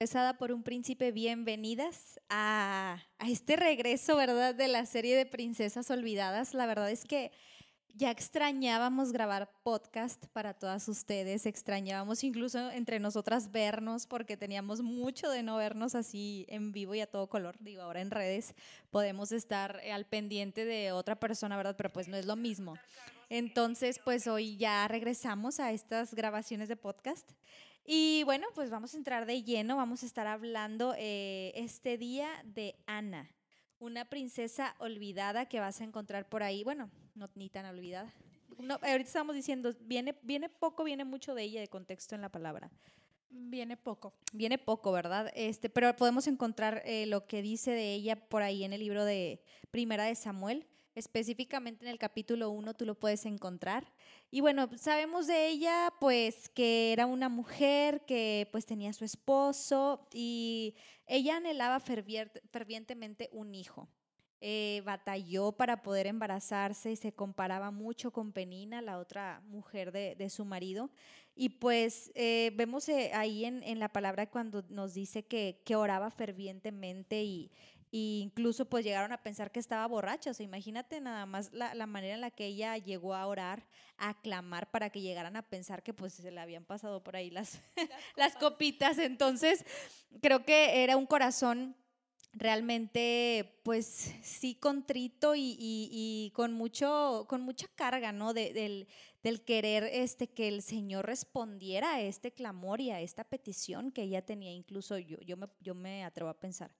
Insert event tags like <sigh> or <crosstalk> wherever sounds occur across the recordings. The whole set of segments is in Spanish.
Pesada por un príncipe, bienvenidas a, este regreso, ¿verdad? De la serie de Princesas Olvidadas. La verdad es que ya extrañábamos grabar podcast para todas ustedes, extrañábamos incluso entre nosotras vernos porque teníamos mucho de no vernos así en vivo y a todo color. Digo, ahora en redes podemos estar al pendiente de otra persona, ¿verdad? Pero pues no es lo mismo. Entonces, pues hoy ya regresamos a estas grabaciones de podcast. Y bueno, pues vamos a entrar de lleno, vamos a estar hablando eh, este día de Ana, una princesa olvidada que vas a encontrar por ahí, bueno, no ni tan olvidada. No, ahorita estamos diciendo, viene, viene poco, viene mucho de ella de contexto en la palabra. Viene poco. Viene poco, ¿verdad? Este, pero podemos encontrar eh, lo que dice de ella por ahí en el libro de Primera de Samuel. Específicamente en el capítulo 1 tú lo puedes encontrar. Y bueno, sabemos de ella pues que era una mujer que pues tenía su esposo y ella anhelaba fervientemente un hijo. Eh, batalló para poder embarazarse y se comparaba mucho con Penina, la otra mujer de, de su marido. Y pues eh, vemos eh, ahí en, en, la palabra cuando nos dice que, que oraba fervientemente y, y incluso pues llegaron a pensar que estaba borracha. O sea, imagínate nada más la, la, manera en la que ella llegó a orar, a clamar para que llegaran a pensar que pues se le habían pasado por ahí las, las, <laughs> copitas. Entonces, creo que era un corazón realmente pues sí contrito y, y, y, con mucho con mucha carga no de, del, del, querer este que el señor respondiera a este clamor y a esta petición que ella tenía incluso yo yo me, yo me atrevo a pensar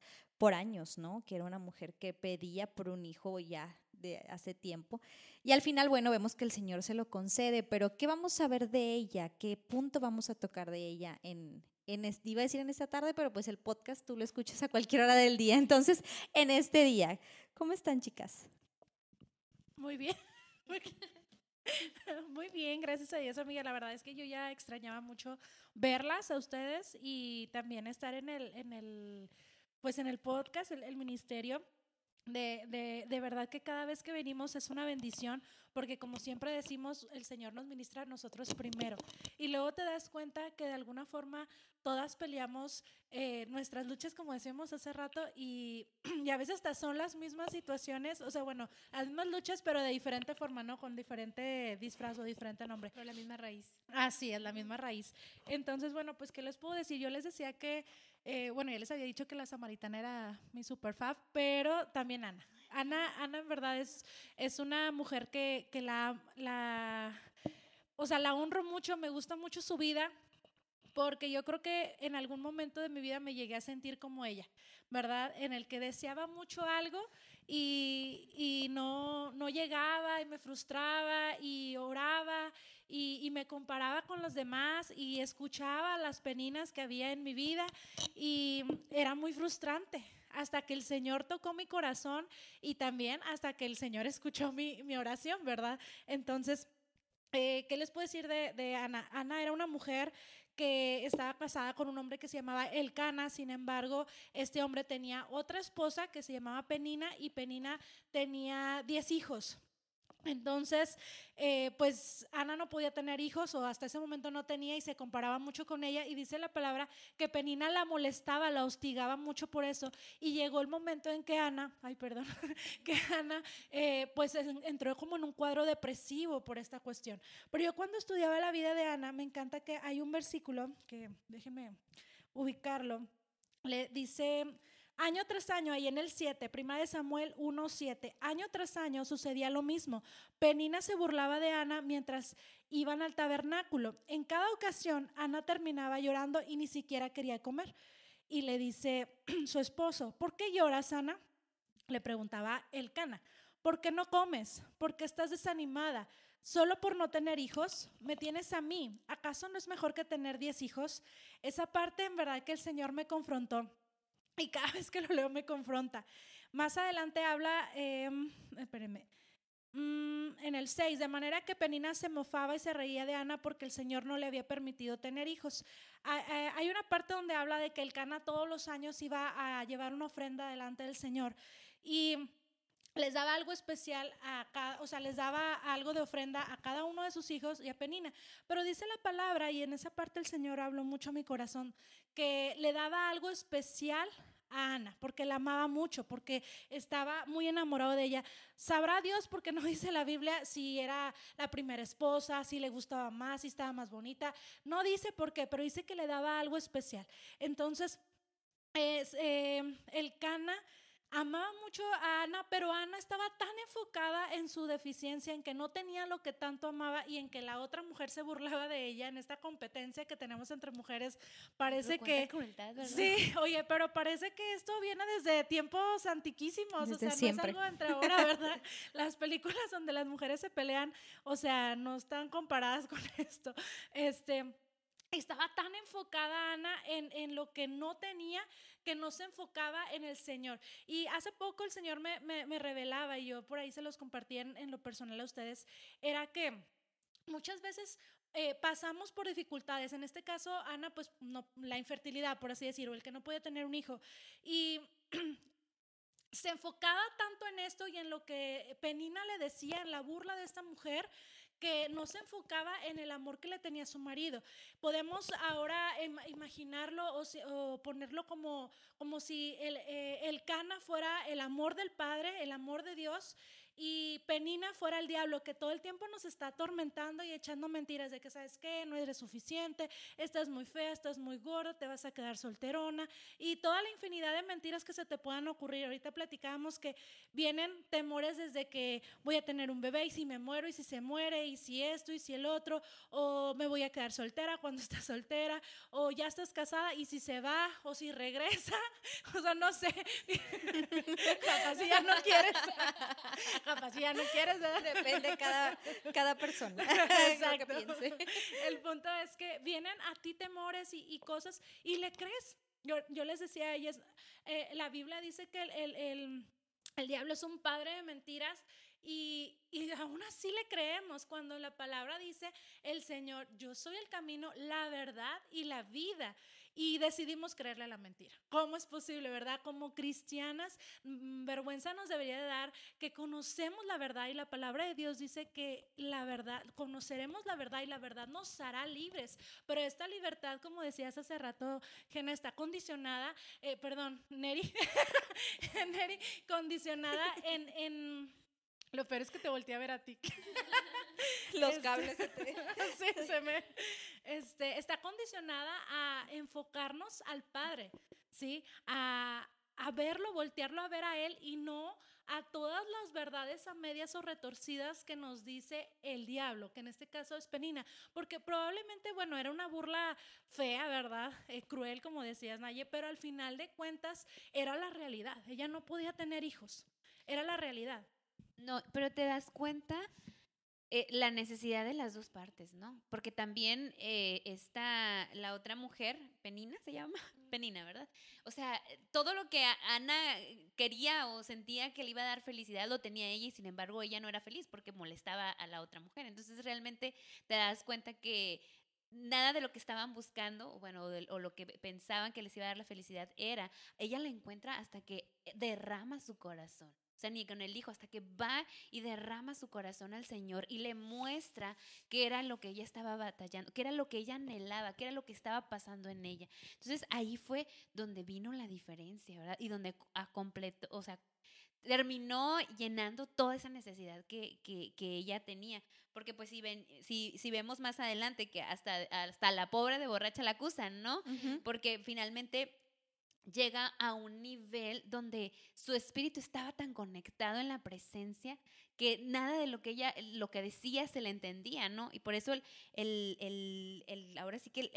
por años, ¿no? Que era una mujer que pedía por un hijo ya de hace tiempo. Y al final, bueno, vemos que el Señor se lo concede, pero ¿qué vamos a ver de ella? ¿Qué punto vamos a tocar de ella en, en iba a decir en esta tarde, pero pues el podcast tú lo escuchas a cualquier hora del día. Entonces, en este día, ¿cómo están, chicas? Muy bien. <laughs> <laughs> Muy bien, gracias a Dios, amiga. La verdad es que yo ya extrañaba mucho verlas a ustedes y también estar en el, en el pues en el podcast, el, el ministerio, de, de, de, verdad que cada vez que venimos es una bendición, porque como siempre decimos, el Señor nos ministra a nosotros primero. Y luego te das cuenta que de alguna forma todas peleamos eh, nuestras luchas, como decíamos hace rato, y, <clears throat> y, a veces hasta son las mismas situaciones, o sea, bueno, las mismas luchas, pero de diferente forma, ¿no? Con diferente disfraz o diferente nombre. Pero la misma raíz. Así es, la misma raíz. Entonces, bueno, pues, ¿qué les puedo decir? Yo les decía que eh, bueno, ya les había dicho que la samaritana era mi super fab, pero también Ana. Ana, Ana en verdad es, es una mujer que, que la, la, o sea, la honro mucho, me gusta mucho su vida, porque yo creo que en algún momento de mi vida me llegué a sentir como ella, ¿verdad? En el que deseaba mucho algo y, y no, no llegaba y me frustraba y oraba y, y, me comparaba con los demás y escuchaba las peninas que había en mi vida y era muy frustrante hasta que el Señor tocó mi corazón y también hasta que el Señor <laughs> escuchó mi, mi oración, ¿verdad? Entonces, eh, ¿qué les puedo decir de, de Ana? Ana era una mujer que estaba casada con un hombre que se llamaba Elcana, sin embargo, este hombre tenía otra esposa que se llamaba Penina y Penina tenía 10 hijos. Entonces, eh, pues Ana no podía tener hijos o hasta ese momento no tenía y se comparaba mucho con ella y dice la palabra que Penina la molestaba, la hostigaba mucho por eso y llegó el momento en que Ana, ay perdón, <laughs> que Ana eh, pues entró como en un cuadro depresivo por esta cuestión. Pero yo cuando estudiaba la vida de Ana me encanta que hay un versículo que déjeme ubicarlo, le dice Año tras año, ahí en el 7, prima de Samuel 1, 7, año tras año sucedía lo mismo. Penina se burlaba de Ana mientras iban al tabernáculo. En cada ocasión, Ana terminaba llorando y ni siquiera quería comer. Y le dice <clears throat> su esposo, ¿por qué lloras, Ana? Le preguntaba el cana, ¿por qué no comes? ¿Por qué estás desanimada? ¿Solo por no tener hijos? ¿Me tienes a mí? ¿Acaso no es mejor que tener diez hijos? Esa parte en verdad que el Señor me confrontó y cada <laughs> vez que lo leo me confronta. Más adelante habla, eh, espérenme, mm, en el 6, de manera que Penina se mofaba y se reía de Ana porque el Señor no le había permitido tener hijos. Hay una parte donde habla de que el Cana todos los años iba a llevar una ofrenda delante del Señor. Y les daba algo especial o sea, les daba algo de ofrenda a cada uno de sus hijos y a Penina. Pero dice la palabra, y en esa parte el Señor habló mucho a mi corazón, que le daba algo especial a Ana, porque la amaba mucho, porque estaba muy enamorado de ella. Sabrá Dios, porque no <laughs> dice la Biblia, si era la primera esposa, si le gustaba más, si estaba más bonita. No dice por qué, pero dice que le daba algo especial. Entonces, es, eh, el Cana amaba mucho a Ana, pero Ana estaba tan enfocada en su deficiencia, en que no tenía lo que tanto amaba y en que la otra mujer se burlaba de ella en esta competencia que tenemos entre mujeres. Parece que... sí, oye, pero parece que esto viene desde tiempos antiquísimos, o sea, no es algo entre ahora, ¿verdad? <laughs> las películas donde las mujeres se pelean, o sea, no están comparadas <laughs> con esto. Este estaba tan enfocada Ana en, en, lo que no tenía que no se enfocaba en el Señor. Y hace poco el Señor me, me, revelaba, y yo por ahí se los compartí en, lo personal a ustedes, era que muchas veces eh, pasamos por dificultades. En este caso, Ana, pues no, la infertilidad, por así decirlo, el que no puede tener un hijo. Y <clears throat> se enfocaba tanto en esto y en lo que Penina le decía, en la burla de esta mujer, que no se enfocaba en el amor que le tenía su marido. Podemos ahora imaginarlo o, ponerlo como, como si el, eh, el Cana fuera el amor del Padre, el amor de Dios, y Penina fuera el diablo que todo el tiempo nos está atormentando y echando mentiras de que, ¿sabes qué? No eres suficiente, estás muy fea, estás muy gorda, te vas a quedar solterona y toda la infinidad de mentiras que se te puedan ocurrir. Ahorita platicábamos que vienen temores desde que voy a tener un bebé y si me muero y si se muere y si esto y si el otro, o me voy a quedar soltera cuando <laughs> estás soltera, o ya estás casada y si se va o si regresa, <laughs> o sea, no sé, <laughs> capaz si ya no quieres. Capaz ya no quieres, ¿verdad? Depende cada, cada persona. <laughs> Exacto. El punto es que vienen a ti temores y, cosas y le crees. Yo, yo, les decía a ellas, eh, la Biblia dice que el, el, el, el diablo es un padre de mentiras y, y, aún así le creemos cuando la palabra dice el Señor, yo soy el camino, la verdad y la vida y decidimos creerle a la mentira. ¿Cómo es posible, verdad? Como cristianas, mm, vergüenza nos debería dar que conocemos la verdad y la palabra de Dios dice que la verdad, conoceremos la verdad y la verdad nos hará libres. Pero esta libertad, como decías hace rato, Gena, está condicionada, eh, perdón, Neri, <laughs> Neri, condicionada en lo peor es que te volteé a ver a ti. <laughs> Los este, cables <laughs> sí, se me, este, está condicionada a enfocarnos al Padre, ¿sí? A, a verlo, voltearlo a ver a Él y no a todas las verdades a medias o retorcidas que nos dice el diablo, que en este caso es Penina, porque probablemente, bueno, era una burla fea, ¿verdad? Eh, cruel, como decías, Naye, pero al final de cuentas era la realidad. Ella no podía tener hijos, era la realidad. No, pero te das cuenta eh, la necesidad de las dos partes, ¿no? Porque también eh, está la otra mujer, Penina se llama, Penina, ¿verdad? O sea, todo lo que Ana quería o sentía que le iba a dar felicidad lo tenía ella y sin embargo ella no era feliz porque molestaba a la otra mujer. Entonces realmente te das cuenta que nada de lo que estaban buscando, bueno, o, o, lo que pensaban que les iba a dar la felicidad era, ella la encuentra hasta que derrama su corazón. O sea, ni con el hijo, hasta que va y derrama su corazón al Señor y le muestra qué era lo que ella estaba batallando, qué era lo que ella anhelaba, qué era lo que estaba pasando en ella. Entonces ahí fue donde vino la diferencia, ¿verdad? Y donde a completo, o sea, terminó llenando toda esa necesidad que, que, que, ella tenía. Porque pues si, ven, si, si vemos más adelante que hasta, hasta la pobre de borracha la acusan, ¿no? Porque finalmente llega a un nivel donde su espíritu estaba tan conectado en la presencia que nada de lo que ella, lo que decía se le entendía, ¿no? Y por eso el, el, el, ahora sí que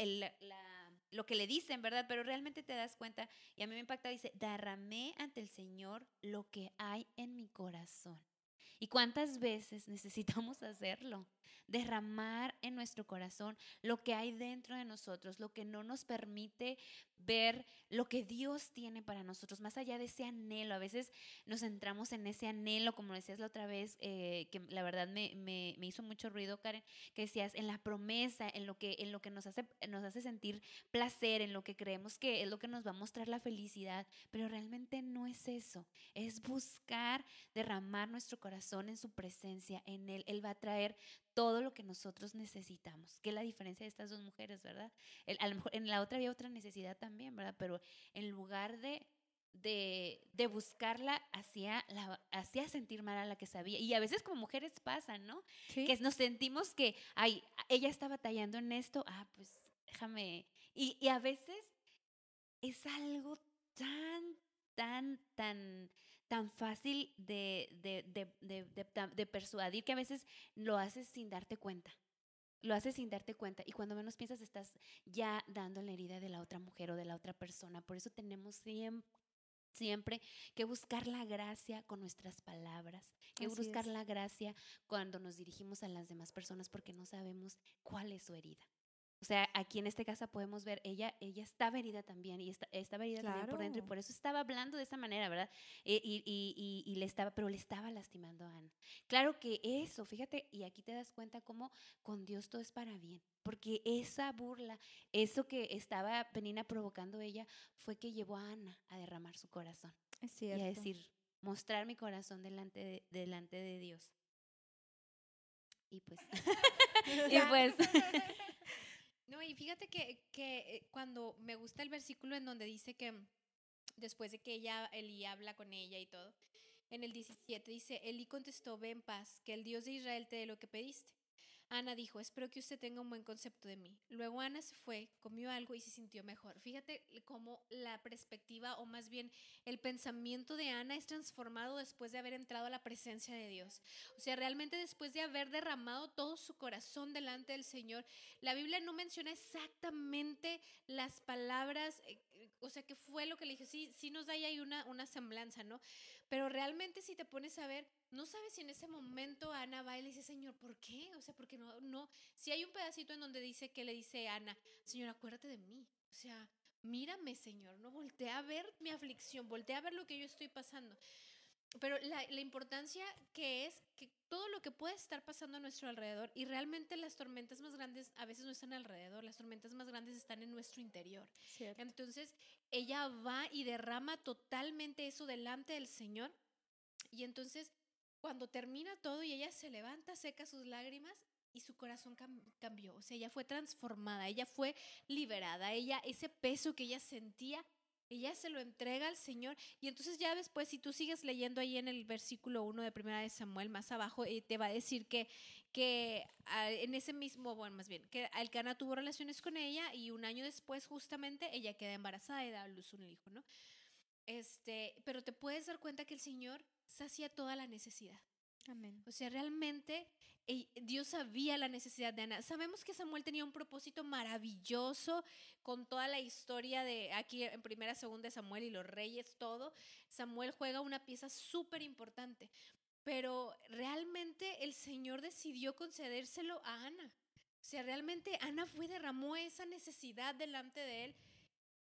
lo que le dicen, ¿verdad? Pero realmente te das cuenta, y a mí me impacta, dice, derramé ante el Señor lo que hay en mi corazón. ¿Y cuántas veces necesitamos <laughs> hacerlo? Derramar en nuestro corazón lo que hay dentro de nosotros, lo que no nos permite ver lo que Dios tiene para nosotros, más allá de ese anhelo. A veces nos centramos en ese anhelo, como decías la otra vez, eh, que la verdad me, me, me, hizo mucho ruido, Karen, que decías en la promesa, en lo que, en lo que nos, hace, nos hace sentir placer, en lo que creemos que es lo que nos va a mostrar la felicidad, pero realmente no es eso, es buscar derramar nuestro corazón en su presencia, en Él. Él va a traer todo lo que nosotros necesitamos, que es la diferencia de estas dos mujeres, ¿verdad? a lo mejor en la otra había otra necesidad también, ¿verdad? Pero en lugar de, de, de buscarla, hacía, la, hacía sentir mal a la que sabía. Y a veces como mujeres pasa, ¿no? Que nos sentimos que, ay, ella está batallando en esto, ah, pues déjame. Y, y a veces es algo tan, tan, tan tan fácil de, de, persuadir que a veces lo haces sin darte cuenta. Lo haces sin darte cuenta y cuando menos piensas estás ya dando la herida de la otra mujer o de la otra persona. Por eso tenemos siempre, siempre que buscar la gracia con nuestras palabras, que buscar la gracia cuando nos dirigimos a las demás personas porque no sabemos cuál es su herida. O sea, aquí en este caso podemos ver, ella, ella estaba herida también y está, estaba herida también por dentro y por eso estaba hablando de esa manera, ¿verdad? Eh, y, y, y, le estaba, pero le estaba lastimando a Ana. Claro que eso, fíjate, y aquí te das cuenta cómo con Dios todo es para bien, porque esa burla, eso que estaba Penina provocando ella, fue que llevó a Ana a derramar su corazón. Es cierto. Y a decir, mostrar mi corazón delante de, delante de Dios. Y pues, <laughs> <laughs> y pues <laughs> No, y fíjate que, que eh, cuando me gusta el versículo en donde dice que después de que ella, Elí habla con ella y todo, en el 17 dice, Elí contestó, ve en paz, que el Dios de Israel te dé lo que pediste. Ana dijo, espero que usted tenga un buen concepto de mí. Luego Ana se fue, comió algo y se sintió mejor. Fíjate cómo la perspectiva o más bien el pensamiento de Ana es transformado después de haber entrado a la presencia de Dios. O sea, realmente después de haber derramado todo su corazón delante del Señor, la Biblia no menciona exactamente las palabras, eh, o sea, que fue lo que le dije, sí, sí nos da ahí una, una semblanza, ¿no? Pero realmente si te pones a ver, no sabes si en ese momento Ana va y le dice, Señor, ¿por qué? O sea, porque no, no, si hay un pedacito en donde dice que le dice Ana, Señor, acuérdate de mí. O sea, mírame, Señor, no voltea a ver mi aflicción, voltea a ver lo que yo estoy pasando. Pero la, la, importancia que es que todo lo que puede estar pasando a nuestro alrededor y realmente las tormentas más grandes a veces no están alrededor, las tormentas más grandes están en nuestro interior. Entonces ella va y derrama totalmente eso delante del Señor y entonces cuando termina todo y ella se levanta, seca sus lágrimas y su corazón cambió. O sea, ella fue transformada, ella fue liberada, ella, ese peso que ella sentía, ella se lo entrega al Señor. Y entonces ya después, si tú sigues leyendo ahí en el versículo 1 de Primera de Samuel, más abajo, eh, te va a decir que, que ah, en ese mismo, bueno, más bien, que Alcana tuvo relaciones con ella y un año después justamente ella queda embarazada y da a luz un hijo, ¿no? Este, pero te puedes dar cuenta que el Señor sacia toda la necesidad. Amén. O sea, realmente Dios sabía la necesidad de Ana. Sabemos que Samuel tenía un propósito maravilloso con toda la historia de aquí en primera, segunda de Samuel y los reyes, todo. Samuel juega una pieza súper importante, pero realmente el Señor decidió concedérselo a Ana. O sea, realmente Ana fue, derramó esa necesidad delante de él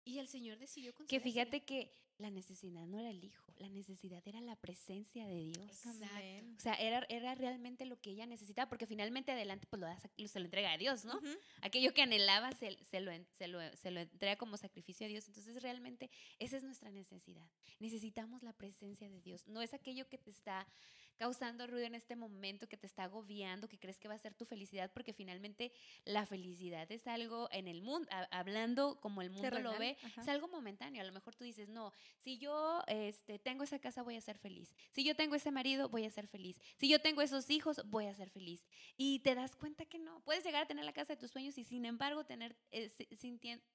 y el Señor decidió Que fíjate que la necesidad no era el hijo, la necesidad era la presencia de Dios. O sea, era, era realmente lo que ella necesitaba, porque finalmente adelante pues lo se lo entrega a Dios, ¿no? Aquello que anhelaba se, se, lo, se, lo, se lo entrega como sacrificio a Dios. Entonces realmente esa es nuestra necesidad. Necesitamos la presencia de Dios. No es aquello que te está causando ruido en este momento, que te está agobiando, que crees que va a ser tu felicidad, porque finalmente la felicidad es algo en el mundo, hablando como el mundo lo ve, es algo momentáneo. A lo mejor tú dices, no, si yo este, tengo esa casa voy a ser feliz. Si yo tengo ese marido voy a ser feliz. Si yo tengo esos hijos voy a ser feliz. Y te das cuenta que no. Puedes llegar a tener la casa de tus sueños y sin embargo tener, eh,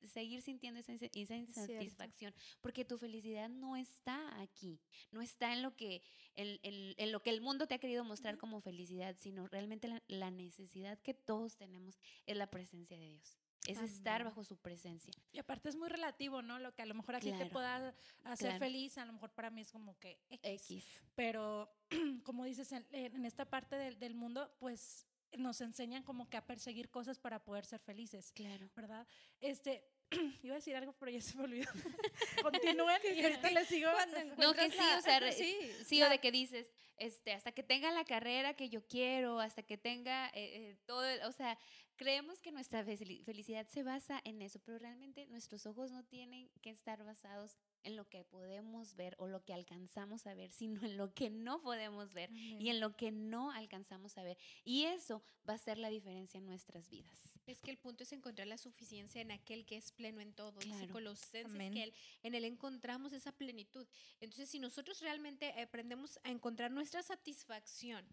seguir sintiendo esa, insatisfacción. Porque tu felicidad no está aquí. No está en lo que, en, lo que el mundo te ha querido mostrar como felicidad, sino realmente la, la necesidad que todos tenemos es la presencia de Dios. es estar Amén. bajo su presencia. Y aparte es muy relativo, ¿no? Lo que a lo mejor a ti te Claro, pueda hacer claro. feliz, a lo mejor para mí es como que X. X. Pero <clears throat> como dices, en, en esta parte del, del mundo, pues nos enseñan como que a perseguir cosas para poder ser felices, Claro. ¿verdad? Este, <clears throat> iba a decir algo, pero ya se me olvidó. <laughs> Continúen y ahorita les sigo. No, que sí, la- o sea, sí, Sí, la- o de que dices, este, hasta que tenga la carrera que yo quiero, hasta que tenga eh, eh, todo, el- o sea, creemos que nuestra fel- felicidad se basa en eso, pero realmente nuestros ojos no tienen que estar basados en lo que podemos ver o lo que alcanzamos a ver, sino en lo que no podemos ver y en lo que no alcanzamos a ver. Y eso va a ser la diferencia en nuestras vidas. Es que el punto es encontrar la suficiencia en aquel que es pleno en todo. Dice Claro. Colosenses Amén. que él- en él encontramos esa plenitud. Entonces, si nosotros realmente aprendemos a encontrar nuestra satisfacción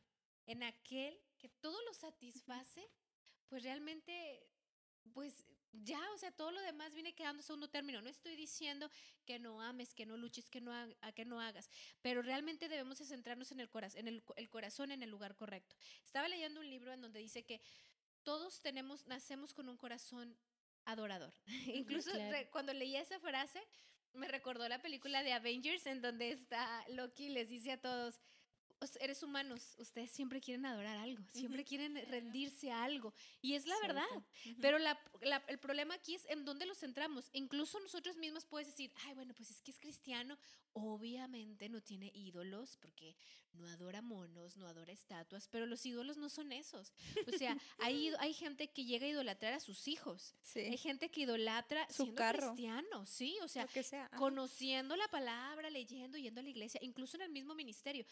en aquel que todo lo satisface, pues realmente, pues ya, o sea, todo lo demás viene quedando segundo término. No estoy diciendo que no ames, que no luches, que no, ha- a que no hagas, pero realmente debemos de centrarnos en el, corazón, en el, co- el corazón en el lugar correcto. Estaba leyendo un libro en donde dice que todos tenemos, nacemos con un corazón adorador. <laughs> Incluso claro. re- cuando leí esa frase, me recordó la película de Avengers en donde está Loki y les dice a todos, "Os- eres humanos, ustedes siempre quieren adorar algo, siempre quieren rendirse a algo. Y es la verdad. Pero la- la- el problema aquí es en dónde lo centramos. Incluso nosotros mismos puedes decir, ay, bueno, pues es que es cristiano. Obviamente no tiene ídolos porque no adora monos, no adora estatuas, pero los ídolos no son esos. O sea, hay, hay gente que llega a idolatrar a sus hijos. Hay Sí, gente que idolatra Su siendo carro. cristiano, sí, o sea, sea. conociendo la palabra, leyendo, yendo a la iglesia, incluso en el mismo ministerio.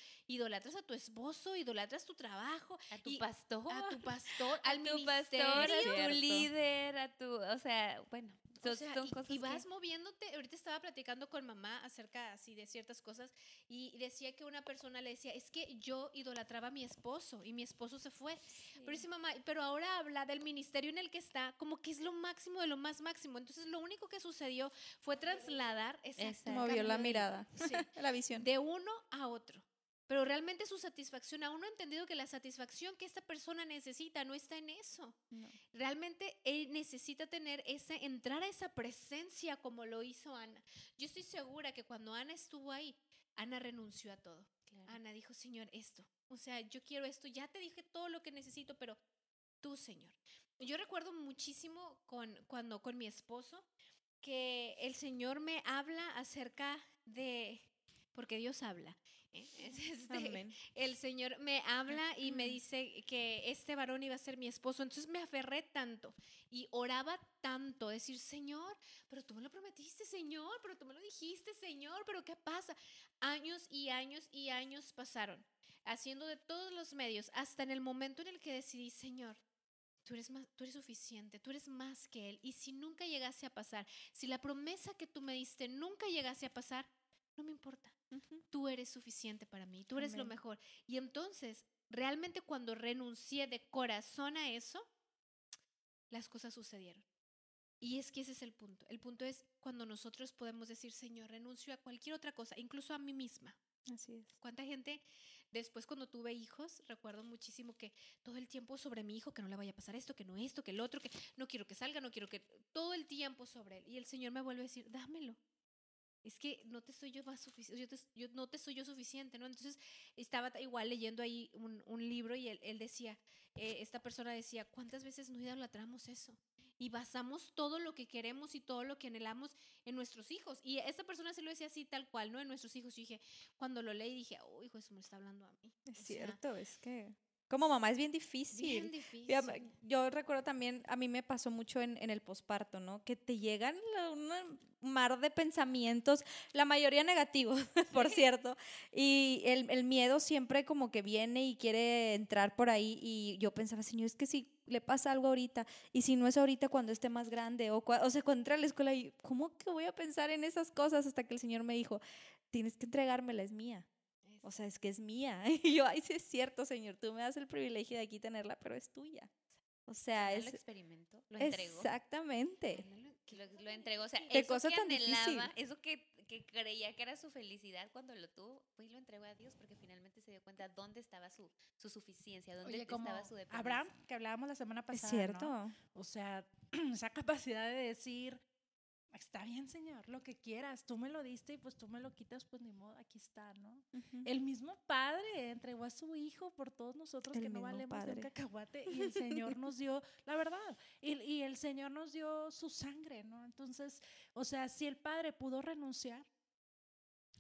Idolatras a tu esposo, idolatras tu trabajo, A tu y pastor, a tu pastor, <laughs> a al tu pastor, a tu líder, a tu, o sea, bueno, O son, sea, son y, cosas y que- vas moviéndote. Ahorita estaba platicando con mamá acerca así de ciertas cosas y decía que una persona le decía, es que yo idolatraba a mi esposo y mi esposo se fue. Pero dice mamá, pero ahora habla del ministerio en el que está, como que es lo máximo de lo más máximo. Entonces lo único que sucedió fue trasladar esa. Movió la mirada, Sí, <laughs> la visión. de uno a otro. Pero realmente su satisfacción, aún no ha entendido que la satisfacción que esta persona necesita no está en eso. No. Realmente él necesita tener ese, entrar a esa presencia como lo hizo Ana. Yo estoy segura que cuando Ana estuvo ahí, Ana renunció a todo. Claro. Ana dijo, Señor, esto. O sea, yo quiero esto. Ya te dije todo lo que necesito, pero tú, Señor. Yo recuerdo muchísimo con, cuando con mi esposo que el Señor me habla acerca de, porque Dios habla. ¿eh? <laughs> Es este, Amén. el Señor me habla y me dice que este varón iba a ser mi esposo. Entonces me aferré tanto y oraba tanto, decir, Señor, pero tú me lo prometiste, Señor, pero tú me lo dijiste, Señor, pero ¿qué pasa? Años y años y años pasaron, haciendo de todos los medios, hasta en el momento en el que decidí, Señor, Tú eres, más, tú eres suficiente, tú eres más que Él. Y si nunca llegase a pasar, si la promesa que tú me diste nunca llegase a pasar, no me importa tú eres suficiente para mí, tú eres lo mejor. Y entonces, realmente cuando renuncié de corazón a eso, las cosas sucedieron. Y es que ese es el punto. El punto es cuando nosotros podemos decir, Señor, renuncio a cualquier otra cosa, incluso a mí misma. Así es. ¿Cuánta gente después cuando tuve hijos, recuerdo muchísimo que todo el tiempo sobre mi hijo, que no le vaya a pasar esto, que no esto, que el otro, que no quiero que salga, no quiero que... Todo el tiempo sobre él. Y el Señor me vuelve a decir, dámelo. Es que no te soy yo más suficiente, yo, te- yo no te soy yo suficiente, ¿no? Entonces estaba ta- igual leyendo ahí un, un libro y él, él decía, eh, esta persona decía, ¿cuántas veces no idolatramos eso? Y basamos todo lo que queremos y todo lo que anhelamos en nuestros hijos. Y esta persona se lo decía así tal cual, ¿no? En nuestros hijos. Yo dije, cuando lo leí dije, oh, hijo, eso me está hablando a mí. Es O sea, cierto, es que como mamá es bien difícil. Bien Yo recuerdo también, a mí me pasó mucho en, en el posparto, ¿no? Que te llegan un mar de pensamientos, la mayoría negativos, <laughs> por cierto, y el, el miedo siempre como que viene y quiere entrar por ahí y yo pensaba, señor, es que si le pasa algo ahorita y si no es ahorita cuando esté más grande o, o sea, cuando entre a la escuela y ¿cómo que voy a pensar en esas cosas hasta que el señor me dijo, tienes que entregármela, es mía? O sea, es que es mía. <laughs> Y yo, ay, sí es cierto, Señor, tú me das el privilegio de aquí tenerla, pero es tuya. O sea, es... lo experimentó, lo entregó. Exactamente. Lo- que lo, lo entregó. O sea, Qué eso cosa que tan anhelaba, difícil. eso que, que creía que era su felicidad cuando lo tuvo, fue y lo entregó a Dios porque finalmente se dio cuenta dónde estaba su, su suficiencia, dónde Oye, como estaba su dependencia. Abraham, que hablábamos la semana Es pasada. cierto. ¿no? O sea, <clears throat> esa capacidad de decir, está bien, Señor, lo que quieras, tú me lo diste y pues tú me lo quitas, pues ni modo, aquí está, ¿no? El mismo Padre entregó a su Hijo por todos nosotros El que no valemos de un Padre. cacahuate y el <laughs> Señor nos dio, la verdad, y, y el Señor nos dio su sangre, ¿no? Entonces, o sea, si el Padre pudo renunciar,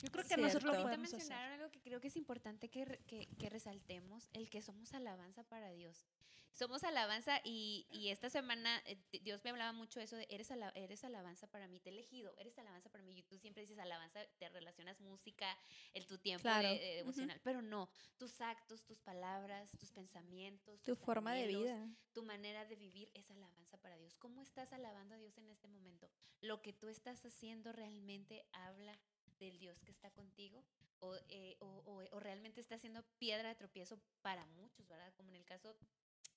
yo creo que nosotros lo podemos hacer. mencionaron algo que creo que es importante que, que resaltemos, el que somos alabanza para Dios. Somos alabanza y, y esta semana eh, di- Dios me hablaba mucho de eso de eres, ala- eres alabanza para mí, te he elegido, eres alabanza para mí. Y tú siempre dices alabanza, te relacionas música, el tu tiempo Claro. de, de Ujú. devocional, pero no, tus actos, tus palabras, tus pensamientos, Tu tus forma de anhelos, vida. tu manera de vivir es alabanza para Dios. ¿Cómo estás alabando a Dios en este momento? ¿Lo que tú estás haciendo realmente habla del Dios que está contigo? ¿O, eh, o, o- o realmente está siendo piedra de tropiezo para muchos, ¿verdad? Como en el caso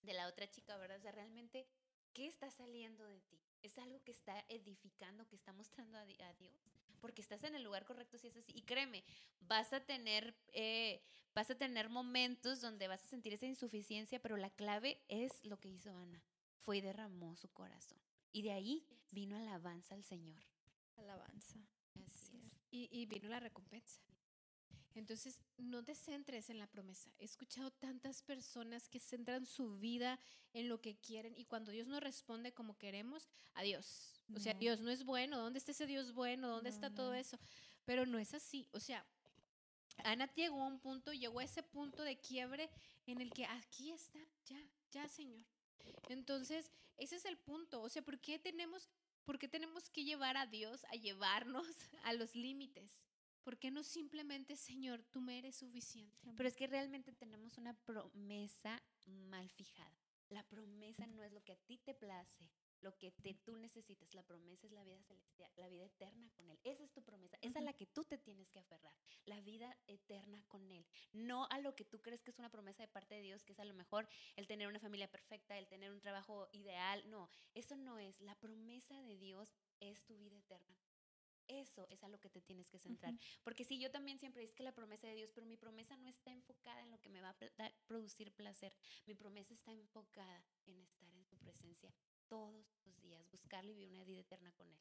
de la otra chica, ¿verdad? O sea, realmente, ¿qué está saliendo de ti? ¿Es algo que está edificando, que está mostrando a, di- a Dios? Porque estás en el lugar correcto si es así. Y créeme, vas a tener, eh, vas a tener momentos donde vas a sentir esa insuficiencia, pero la clave es lo que hizo Ana. Fue y derramó su corazón. Y de ahí vino alabanza al Señor. Alabanza. Así es. Y, y vino la recompensa. Entonces, no te centres en la promesa. He escuchado tantas personas que centran su vida en lo que quieren y cuando Dios no responde como queremos, adiós. O sea, No. Dios no es bueno. ¿Dónde está ese Dios bueno? ¿Dónde No, está todo eso? Pero no es así. O sea, Ana llegó a un punto, llegó a ese punto de quiebre en el que aquí está, ya, ya, Señor. Entonces, ese es el punto. O sea, ¿por qué tenemos, por qué tenemos que llevar a Dios a llevarnos <laughs> a los límites? ¿Por qué no simplemente, Señor, tú me eres suficiente? Pero es que realmente tenemos una promesa mal fijada. La promesa no es lo que a ti te place, lo que te- tú necesitas. La promesa es la vida celestial, la vida eterna con Él. Esa es tu promesa, esa es Ujú. la que tú te tienes que aferrar, la vida eterna con Él. No a lo que tú crees que es una promesa de parte de Dios, que es a lo mejor el tener una familia perfecta, el tener un trabajo ideal. No, eso no es. La promesa de Dios es tu vida eterna. Eso es a lo que te tienes que centrar. Porque si yo también siempre es que la promesa de Dios, pero mi promesa no está enfocada en lo que me va a producir placer. Mi promesa está enfocada en estar en su presencia todos los días, buscarle y vivir una vida eterna con Él.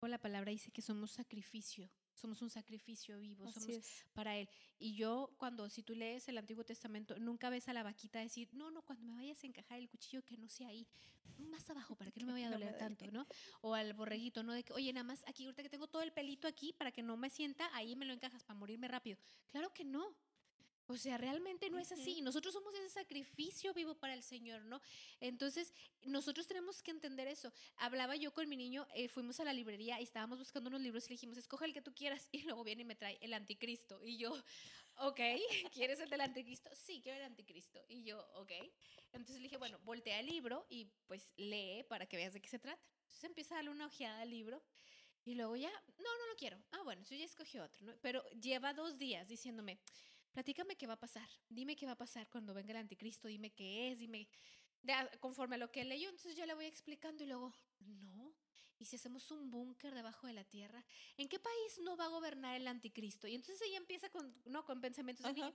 O la palabra dice que somos sacrificio, somos un sacrificio vivo, Así somos es. para Él. Y yo, cuando, si tú lees el Antiguo Testamento, nunca ves a la vaquita decir, no, no, cuando me vayas a encajar el cuchillo, que no sea ahí, más abajo, para que no me vaya a <laughs> doler tanto, ¿no? O al borreguito, ¿no? De que, oye, nada más aquí, ahorita que tengo todo el pelito aquí, para que no me sienta, ahí me lo encajas para morirme rápido. Claro que no. O sea, realmente no es así. Nosotros somos ese sacrificio vivo para el Señor, ¿no? Entonces, nosotros tenemos que entender eso. Hablaba yo con mi niño, eh, fuimos a la librería y estábamos buscando unos libros y le dijimos, escoge el que tú quieras. <laughs> Y luego viene y me trae el anticristo. Y yo, ok, <laughs> ¿quieres el del anticristo? Sí, quiero el anticristo. Y yo, ok. Entonces le dije, bueno, voltea el libro y pues lee para que veas de qué se trata. Entonces empieza a darle una ojeada al libro. Y luego ya, no, no lo quiero. Ah, bueno, yo ya escogí otro, ¿no? Pero lleva dos días diciéndome, platícame qué va a pasar. Dime qué va a pasar cuando venga el anticristo. Dime qué es. Dime. De conforme a lo que leyó, entonces yo le voy explicando y luego, no. ¿Y si hacemos un búnker debajo de la tierra? ¿En qué país no va a gobernar el anticristo? Y entonces ella empieza con, no, con pensamientos Ajá.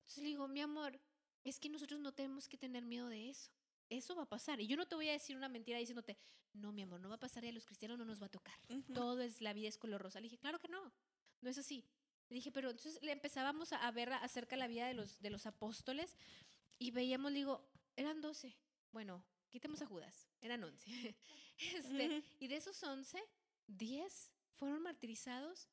Entonces le digo, mi amor, es que nosotros no tenemos que tener miedo de eso. Eso va a pasar. Y yo no te voy a decir una mentira diciéndote, no, mi amor, no va a pasar y a los cristianos no nos va a tocar. Todo es, la vida es color rosa. Le dije, claro que no, no es así. Le dije, pero entonces le empezábamos a, ver acerca de la vida de los, de los apóstoles y veíamos, le digo, eran 12. Bueno, quitemos a Judas, eran 11. <laughs> este, y de esos 11, 10 fueron martirizados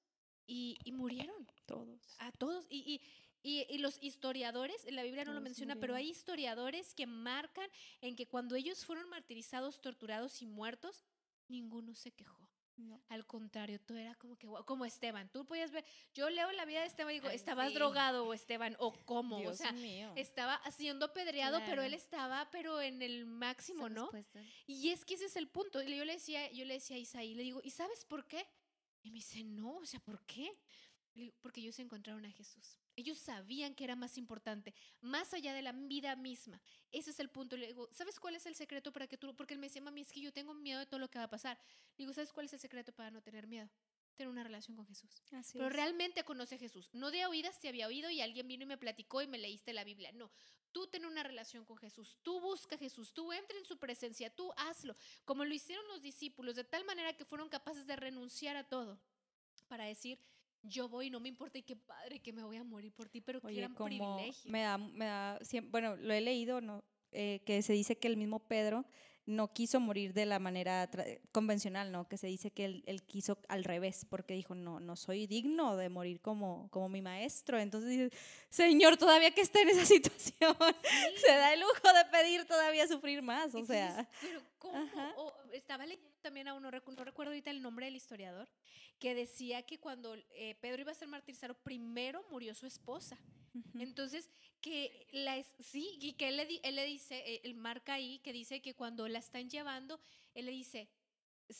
y, y murieron Todos. a todos. Y, y, y, los historiadores, la Biblia no lo menciona, pero hay historiadores que marcan en que cuando ellos fueron martirizados, torturados y muertos, ninguno se quejó. No. Al contrario, todo era como que, como Esteban. Tú podías ver, yo leo la vida de Esteban y digo, Ay, ¿estabas sí. drogado o Esteban? ¿O cómo? Dios o sea, mío. estaba siendo apedreado, pero él estaba, pero en el máximo, ¿no? Y es que ese es el punto. Y Yo le decía, yo le decía a Isaí, le digo, ¿y sabes por qué? Y me dice, no, o sea, ¿por qué? Le digo, porque ellos encontraron a Jesús. Ellos sabían que era más importante, más allá de la vida misma. Ese es el punto. Le digo, ¿sabes cuál es el secreto para que tú? Porque él me decía, mami, es que yo tengo miedo de todo lo que va a pasar. Le digo, ¿sabes cuál es el secreto para no tener miedo? tener una relación con Jesús. Así Pero es. realmente conoce a Jesús. No de oídas te había oído y alguien vino y me platicó y me leíste la Biblia. No, tú ten una relación con Jesús. Tú busca a Jesús. Tú entra en su presencia. Tú hazlo. Como lo hicieron los discípulos, de tal manera que fueron capaces de renunciar a todo para decir, yo voy, no me importa y qué padre que me voy a morir por ti, pero qué Oye, gran como privilegio. me da, me da, bueno, lo he leído, ¿no? Eh, que se dice que el mismo Pedro no quiso morir de la manera convencional, ¿no? Que se dice que él, él quiso al revés, porque dijo, no, no soy digno de morir como, como mi maestro. Entonces dice, Señor, todavía que está en esa <laughs> situación, se da el lujo de pedir todavía sufrir más, o sea. pero ¿cómo? O estaba leyendo también a uno, no recuerdo ahorita el nombre del historiador, que decía que cuando eh, Pedro iba a ser martirizado, primero murió su esposa. Entonces, que la es, sí, y que él le, él le dice, eh, él marca ahí que dice que cuando la están llevando, él le dice,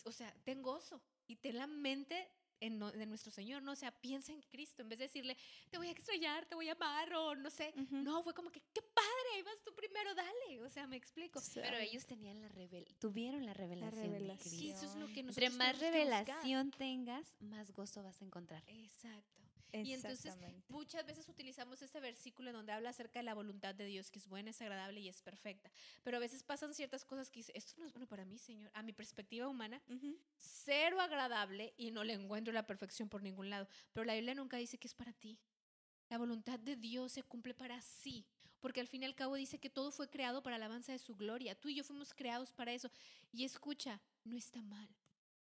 o sea, ten gozo y ten la mente en no- de nuestro Señor, ¿no? O sea, piensa en Cristo, en vez de decirle, te voy a extrañar, te voy a amar, o no sé. No, fue como que, qué padre, ahí vas tú primero, dale. O sea, me explico. Pero ellos tenían la revel tuvieron la revelación. de revelación. Sí, eso es lo que nosotros Entre más revelación tengas, más gozo vas a encontrar. Exacto. Y entonces muchas veces utilizamos este versículo en donde habla acerca de la voluntad de Dios, que es buena, es agradable y es perfecta. Pero a veces pasan ciertas cosas que dice, esto no es bueno para mí, Señor. A mi perspectiva humana, Ujú. cero agradable y no le encuentro la perfección por ningún lado. Pero la Biblia nunca dice que es para ti. La voluntad de Dios se cumple para sí, porque al fin y al cabo dice que todo fue creado para la alabanza de su gloria. Tú y yo fuimos creados para eso. Y escucha, no está mal,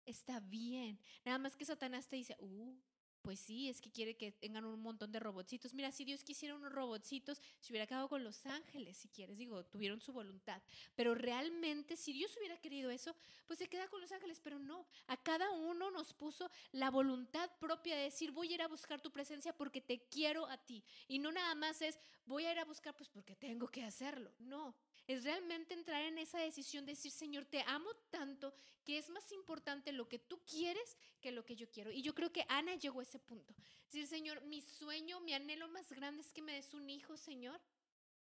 está bien. Nada más que Satanás te dice, uh, pues sí, es que quiere que tengan un montón de robotcitos. Mira, si Dios quisiera unos robotcitos, se hubiera quedado con los ángeles, si quieres. Digo, tuvieron su voluntad. Pero realmente, si Dios hubiera querido eso, pues se queda con los ángeles. Pero no, a cada uno nos puso la voluntad propia de decir, voy a ir a buscar tu presencia porque te quiero a ti. Y no nada más es, voy a ir a buscar pues porque tengo que hacerlo. No, es realmente entrar en esa decisión de decir, Señor, te amo tanto que es más importante lo que tú quieres que lo que yo quiero. Y yo creo que Ana llegó a ese punto. Decir, Señor, mi sueño, mi anhelo más grande es que me des un hijo, Señor.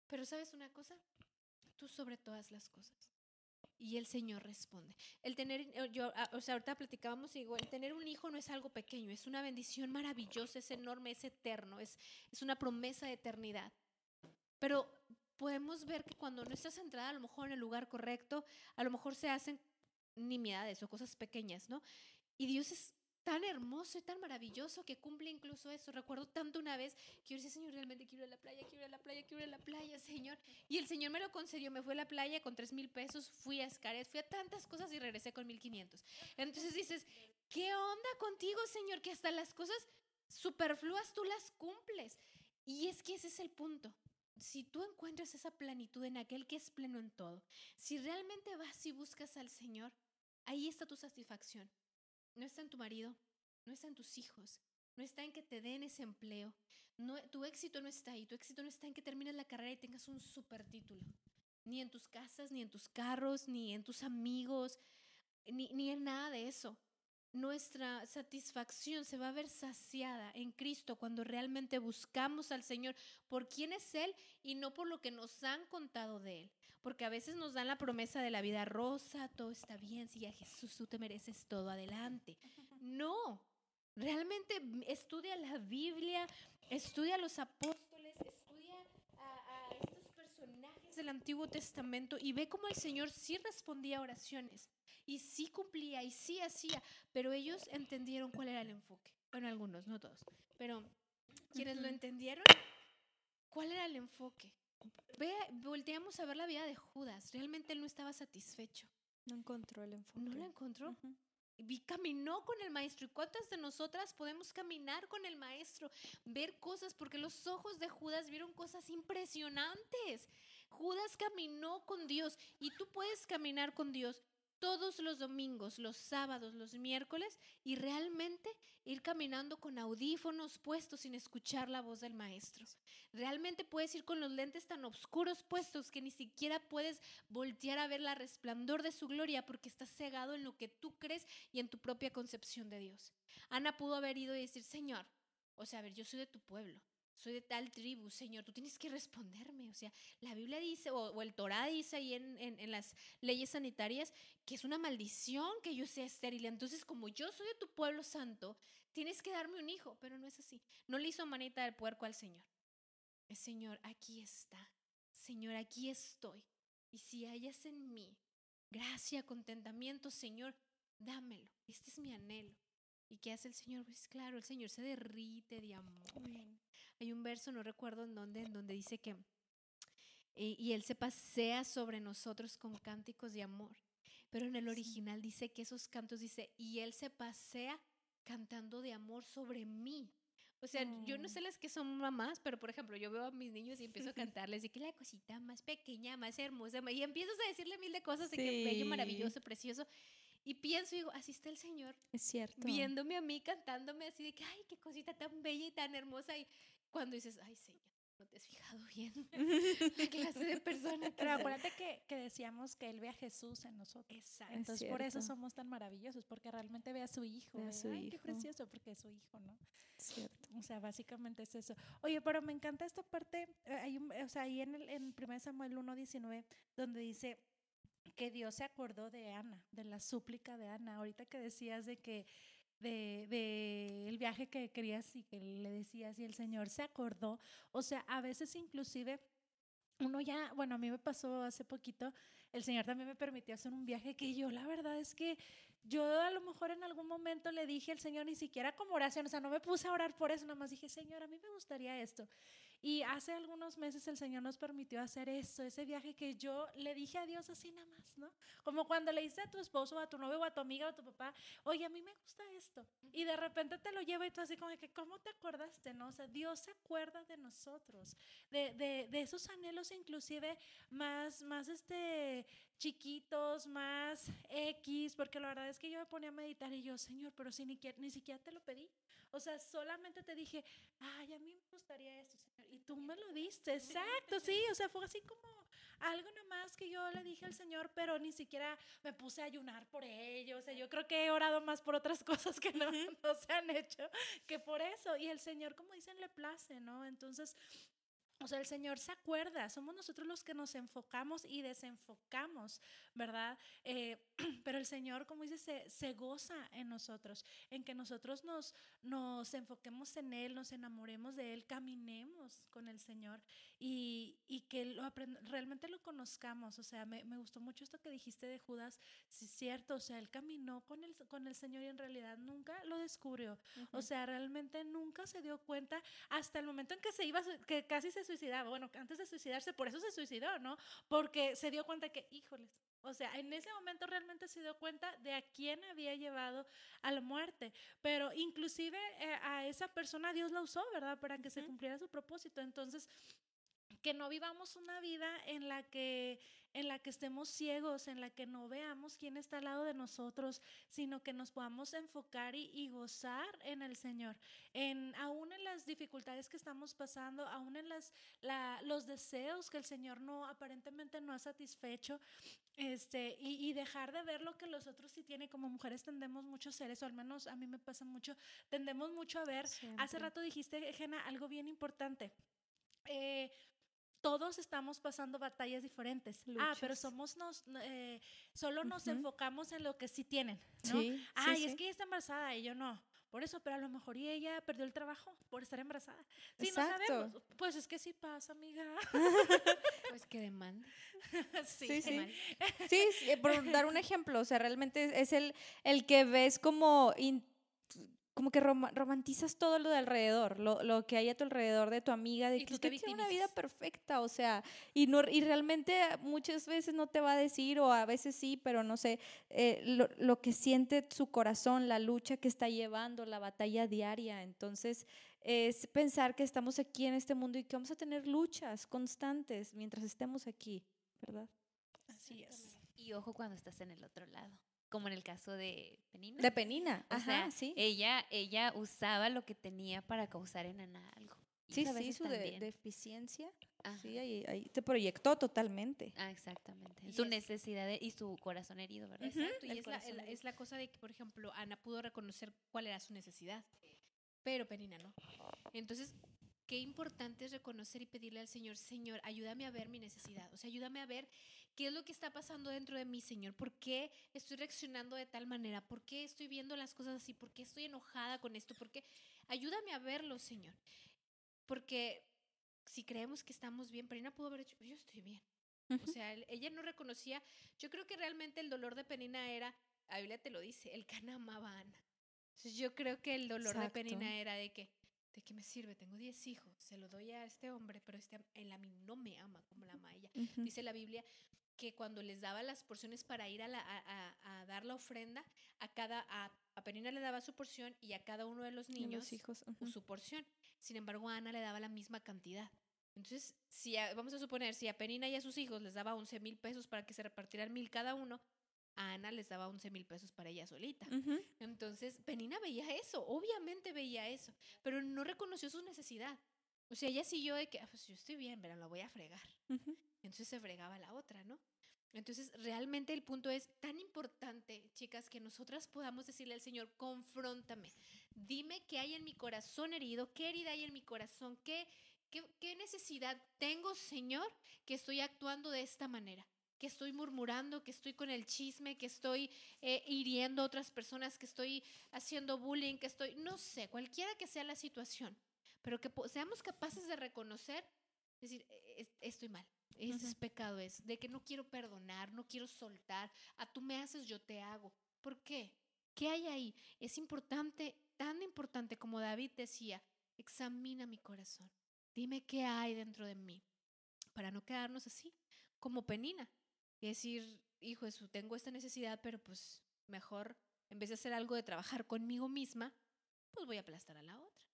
Pero sabes una cosa, tú sobre todas las cosas. Y el Señor responde. El tener, eh, yo, ah, o sea, ahorita platicábamos y digo, el tener un hijo no es algo pequeño, es una bendición maravillosa, es enorme, es eterno, es, es una promesa de eternidad. Pero podemos ver que cuando no estás centrada a lo mejor en el lugar correcto, a lo mejor se hacen nimiedades o cosas pequeñas, ¿no? Y Dios es tan hermoso y tan maravilloso que cumple incluso eso. Recuerdo tanto una vez que yo decía, Señor, realmente quiero ir a la playa, quiero ir a la playa, quiero ir a la playa, Señor. Y el Señor me lo concedió, me fue a la playa con tres mil pesos, fui a Escaret, fui a tantas cosas y regresé con mil quinientos. Entonces dices, ¿qué onda contigo, Señor? Que hasta las cosas superfluas tú las cumples. Y es que ese es el punto. Si tú encuentras esa plenitud en aquel que es pleno en todo, si realmente vas y buscas al Señor, ahí está tu satisfacción. No está en tu marido, no está en tus hijos, no está en que te den ese empleo. No, tu éxito no está ahí, tu éxito no está en que termines la carrera y tengas un super título. Ni en tus casas, ni en tus carros, ni en tus amigos, ni, ni en nada de eso. Nuestra satisfacción se va a ver saciada en Cristo cuando realmente buscamos al Señor por quién es Él y no por lo que nos han contado de Él. Porque a veces nos dan la promesa de la vida rosa, todo está bien, sigue a Jesús, tú te mereces todo, adelante. <laughs> No, realmente estudia la Biblia, estudia a los apóstoles, estudia a, a estos personajes del Antiguo Testamento y ve cómo el Señor sí respondía a oraciones y sí cumplía y sí hacía, pero ellos entendieron cuál era el enfoque. Bueno, algunos, no todos, pero quienes lo entendieron, ¿cuál era el enfoque? Ve, volteamos a ver la vida de Judas. Realmente él no estaba satisfecho. No encontró el enfoque. ¿No lo encontró? Ujú. Y caminó con el maestro. ¿Y cuántas de nosotras podemos caminar con el maestro? Ver cosas, porque los ojos de Judas vieron cosas impresionantes. Judas caminó con Dios y tú puedes caminar con Dios todos los domingos, los sábados, los miércoles y realmente ir caminando con audífonos puestos sin escuchar la voz del maestro. Realmente puedes ir con los lentes tan oscuros puestos que ni siquiera puedes voltear a ver la resplandor de su gloria porque estás cegado en lo que tú crees y en tu propia concepción de Dios. Ana pudo haber ido y decir, Señor, o sea, a ver, yo soy de tu pueblo, soy de tal tribu, Señor, tú tienes que responderme. O sea, la Biblia dice, o, el Torah dice ahí en, en, las leyes sanitarias, que es una maldición que yo sea estéril. Entonces, como yo soy de tu pueblo santo, tienes que darme un hijo. Pero no es así. No le hizo manita del puerco al Señor. El Señor, aquí está. Señor, aquí estoy. Y si hayas en mí gracia, contentamiento, Señor, dámelo. Este es mi anhelo. ¿Y qué hace el Señor? Pues claro, el Señor se derrite de amor. Hay un verso, no recuerdo en dónde, en donde dice que, y, Él se pasea sobre nosotros con cánticos de amor. Pero en el original dice que esos cantos dice, y Él se pasea cantando de amor sobre mí. O sea, yo no sé las que son mamás, pero por ejemplo, yo veo a mis niños y empiezo a <laughs> cantarles y que la cosita más pequeña, más hermosa, y empiezas a decirle mil de cosas de que bello, maravilloso, precioso. Y pienso y digo, así está el Señor. Es cierto. Viéndome a mí, cantándome así de que, ay, qué cosita tan bella y tan hermosa. Y cuando dices, ay, Señor, no te has fijado bien <laughs> la clase de persona. Pero acuérdate que, que, decíamos que Él ve a Jesús en nosotros. Exacto. Entonces, por eso somos tan maravillosos, porque realmente ve a su hijo. a su ay, qué precioso, porque es su hijo, ¿no? Cierto. O sea, básicamente es eso. Oye, pero me encanta esta parte, eh, hay o sea, ahí en, el, en 1 Samuel 1.19, donde dice, que Dios se acordó de Ana, de la súplica de Ana. Ahorita que decías de que de, de, el viaje que querías y que le decías y el Señor se acordó. O sea, a veces inclusive uno ya, bueno, a mí me pasó hace poquito, el Señor también me permitió hacer un viaje que yo la verdad es que yo a lo mejor en algún momento le dije al Señor, ni siquiera como oración, o sea, no me puse a orar por eso, nada más dije, Señor, a mí me gustaría esto. Y hace algunos meses el Señor nos permitió hacer eso, ese viaje que yo le dije a Dios así nada más, ¿no? Como cuando le dices a tu esposo, a tu novio, o a tu amiga, o a tu papá, oye, a mí me gusta esto. Y de repente te lo lleva y tú así como que, ¿cómo te acordaste, no? O sea, Dios se acuerda de nosotros, de, de, de esos anhelos inclusive más, más este, chiquitos, más X, porque la verdad es que yo me ponía a meditar y yo, Señor, pero si ni, ni siquiera te lo pedí. O sea, solamente te dije, ay, a mí me gustaría esto, Señor. Y tú me lo diste, exacto, sí. O sea, fue así como algo nada más que yo le dije al Señor, pero ni siquiera me puse a ayunar por ello. O sea, yo creo que he orado más por otras <laughs> cosas que no, no se han hecho que por eso. Y el Señor, como dicen, le place, ¿no? Entonces, o sea, el Señor se acuerda, somos nosotros los que nos enfocamos y desenfocamos, ¿verdad? Eh, <clears throat> pero el Señor, como dice, se, se, goza en nosotros, en que nosotros nos, nos enfoquemos en Él, nos enamoremos de Él, caminemos con el Señor y, y que lo realmente lo conozcamos. O sea, me, me, gustó mucho esto que dijiste de Judas, sí es cierto, o sea, Él caminó con el, con el Señor y en realidad nunca lo descubrió. O sea, realmente nunca se dio cuenta hasta el momento en que se iba, que casi se suicidaba. Bueno, antes de suicidarse, por eso se suicidó, ¿no? Porque se dio cuenta que, híjoles, o sea, en ese momento realmente se dio cuenta de a quién había llevado a la muerte. Pero inclusive eh, a esa persona Dios la usó, ¿verdad? Para que se cumpliera su propósito. Entonces, que no vivamos una vida en la que en la que estemos ciegos, en la que no veamos quién está al lado de nosotros, sino que nos podamos enfocar y, gozar en el Señor, en aún en las dificultades que estamos pasando, aún en las los deseos que el Señor no aparentemente no ha satisfecho, este y, y, dejar de ver lo que los otros sí tienen como mujeres tendemos mucho a hacer eso, al menos a mí me pasa mucho, tendemos mucho a ver. Hace rato dijiste, Jena, algo bien importante. Eh, todos estamos pasando batallas diferentes. Ah, pero somos nos, eh, solo nos enfocamos en lo que sí tienen, ¿no? Sí, Ay, es que ella está embarazada y yo no. Por eso, pero a lo mejor y ella perdió el trabajo por estar embarazada. Sí, no sabemos. Pues es que sí pasa, amiga. <laughs> pues que demanda. <laughs> sí, sí. Sí, sí por dar un ejemplo, o sea, realmente es el, el que ves como como que romantizas todo lo de alrededor, lo, lo, que hay a tu alrededor de tu amiga, de que usted tiene una vida perfecta, o sea, y, no, y realmente muchas veces no te va a decir, o a veces sí, pero no sé, eh, lo, lo, que siente su corazón, la lucha que está llevando, la batalla diaria. Entonces, es pensar que estamos aquí en este mundo y que vamos a tener luchas constantes mientras estemos aquí, ¿verdad? Así es. Y ojo cuando estás en el otro lado como en el caso de Penina. De Penina, ajá, sí. Ella, ella usaba lo que tenía para causar en Ana algo. Sí, sí, su deficiencia. Sí, ahí, ahí, te proyectó totalmente. Ah, exactamente. su necesidad y su corazón herido, ¿verdad? Exacto. Y es la, es la, cosa de que, por ejemplo, Ana pudo reconocer cuál era su necesidad, pero Penina no. Entonces, qué importante es reconocer y pedirle al Señor, Señor, ayúdame a ver mi necesidad, o sea, ayúdame a ver qué es lo que está pasando dentro de mí, Señor, por qué estoy reaccionando de tal manera, por qué estoy viendo las cosas así, por qué estoy enojada con esto, por qué, ayúdame a verlo, Señor, porque si creemos que estamos bien, Penina pudo haber dicho, yo estoy bien. O sea, ella no reconocía, yo creo que realmente el dolor de Penina era, la Biblia te lo dice, el Cana amaba a Ana. Entonces yo creo que el dolor de Penina era de que, ¿de qué me sirve? Tengo 10 hijos, se lo doy a este hombre, pero este, él a mí no me ama como la ama ella. Dice la Biblia que cuando les daba las porciones para ir a, la, a, a, dar la ofrenda, a cada, a, a, Penina le daba su porción y a cada uno de los niños los hijos. su porción. Sin embargo, a Ana le daba la misma cantidad. Entonces, si vamos a suponer, si a Penina y a sus hijos les daba 11 mil pesos para que se repartieran mil cada uno, a Ana les daba 11 mil pesos para ella solita. Entonces, Penina veía eso, obviamente veía eso, pero no reconoció su necesidad. O sea, ella siguió de que, ah, pues yo estoy bien, pero la voy a fregar. Entonces se fregaba la otra, ¿no? Entonces, realmente el punto es tan importante, chicas, que nosotras podamos decirle al Señor, confróntame, dime qué hay en mi corazón herido, qué herida hay en mi corazón, qué, qué, qué necesidad tengo, Señor, que estoy actuando de esta manera que estoy murmurando, que estoy con el chisme, que estoy eh, hiriendo a otras personas, que estoy haciendo bullying, que estoy, no sé, cualquiera que sea la situación, pero que seamos capaces de reconocer, decir, e-, e-, estoy mal, ese es pecado, es de que no quiero perdonar, no quiero soltar, a tú me haces, yo te hago. ¿Por qué? ¿Qué hay ahí? Es importante, tan importante como David decía, examina mi corazón, dime qué hay dentro de mí, para no quedarnos así, como Penina, y decir, hijo Jesús, tengo esta necesidad, pero pues mejor, en vez de hacer algo de trabajar conmigo misma, pues voy a aplastar a la otra.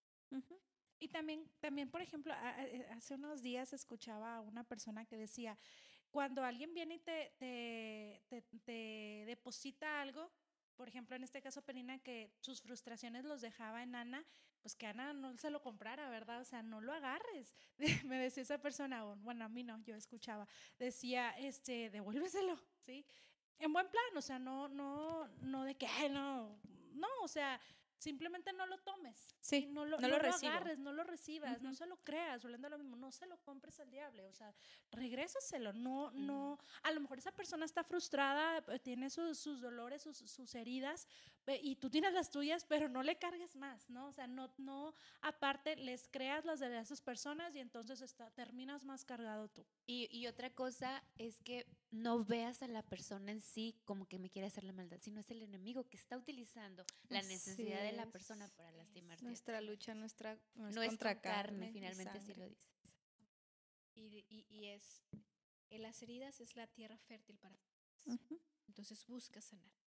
Y también, también, por ejemplo, eh, hace unos días escuchaba a una persona que decía, cuando alguien viene y te, te, deposita algo, por ejemplo, en este caso Penina, que sus frustraciones los dejaba en Ana, pues que Ana no se lo comprara, ¿verdad? O sea, no lo agarres. <laughs> Me decía esa persona, bueno, a mí no, yo escuchaba, decía, este, devuélveselo, ¿sí? En buen plan, o sea, no, no, no de que, no, no, o sea, simplemente no lo tomes. Sí, no lo, no, lo, agarres, no lo recibas, no se lo creas, volviendo a lo mismo, no se lo compres al diablo, o sea, regrésaselo, no, no, a lo mejor esa persona está frustrada, eh, tiene sus, sus dolores, sus, sus, heridas, y tú tienes las tuyas, pero no le cargues más, ¿no? O sea, no, no, aparte, les creas las de esas personas y entonces está, terminas más cargado tú. Y, y otra cosa es que no veas a la persona en sí como que me quiere hacer la maldad, sino es el enemigo que está utilizando la necesidad de la persona para lastimarte. Nuestra lucha, nuestra no es, contra carne, finalmente así lo dice. Y, y, y, es, en las heridas es la tierra fértil para Entonces busca sanar.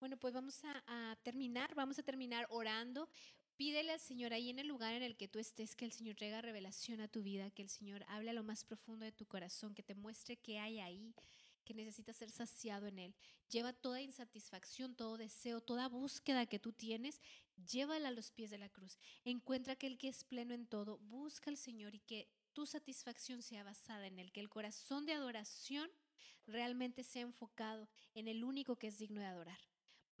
Bueno, pues vamos a, terminar, vamos a terminar orando. Pídele al Señor ahí en el lugar en el que tú estés, que el Señor traiga revelación a tu vida, que el Señor hable a lo más profundo de tu corazón, que te muestre qué hay ahí, que necesitas ser saciado en Él. Lleva toda insatisfacción, todo deseo, toda búsqueda que tú tienes, llévala a los pies de la cruz. Encuentra aquel que es pleno en todo, busca al Señor y que tu satisfacción sea basada en Él, que el corazón de adoración realmente sea enfocado en el único que es digno de adorar.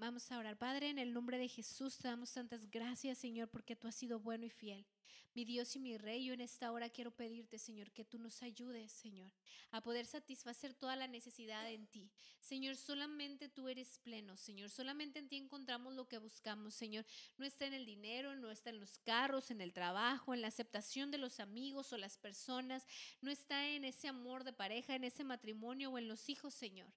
Vamos a orar. Padre, en el nombre de Jesús te damos tantas gracias, Señor, porque tú has sido bueno y fiel. Mi Dios y mi Rey, yo en esta hora quiero pedirte, Señor, que tú nos ayudes, Señor, a poder satisfacer toda la necesidad en ti. Señor, solamente tú eres pleno, Señor, solamente en ti encontramos lo que buscamos, Señor. No está en el dinero, no está en los carros, en el trabajo, en la aceptación de los amigos o las personas, no está en ese amor de pareja, en ese matrimonio o en los hijos, Señor.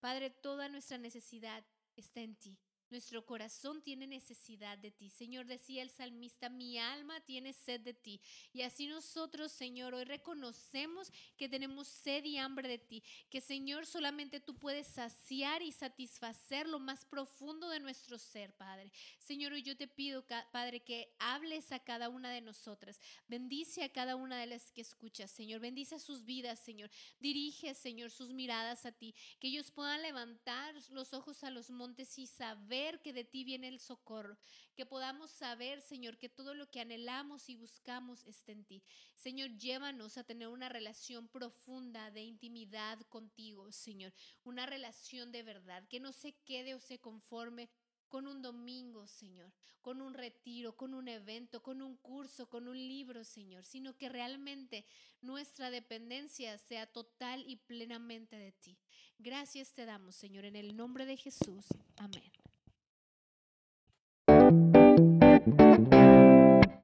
Padre, toda nuestra necesidad está en ti. Nuestro corazón tiene necesidad de ti. Señor, decía el salmista, mi alma tiene sed de ti. Y así nosotros, Señor, hoy reconocemos que tenemos sed y hambre de ti. Que, Señor, solamente tú puedes saciar y satisfacer lo más profundo de nuestro ser, Padre. Señor, hoy yo te pido, Padre, que hables a cada una de nosotras. Bendice a cada una de las que escuchas, Señor. Bendice sus vidas, Señor. Dirige, Señor, sus miradas a ti. Que ellos puedan levantar los ojos a los montes y que de ti viene el socorro, que podamos saber, Señor, que todo lo que anhelamos y buscamos está en ti. Señor, llévanos a tener una relación profunda de intimidad contigo, Señor, una relación de verdad, que no se quede o se conforme con un domingo, Señor, con un retiro, con un evento, con un curso, con un libro, Señor, sino que realmente nuestra dependencia sea total y plenamente de ti. Gracias te damos, Señor, en el nombre de Jesús. Amén.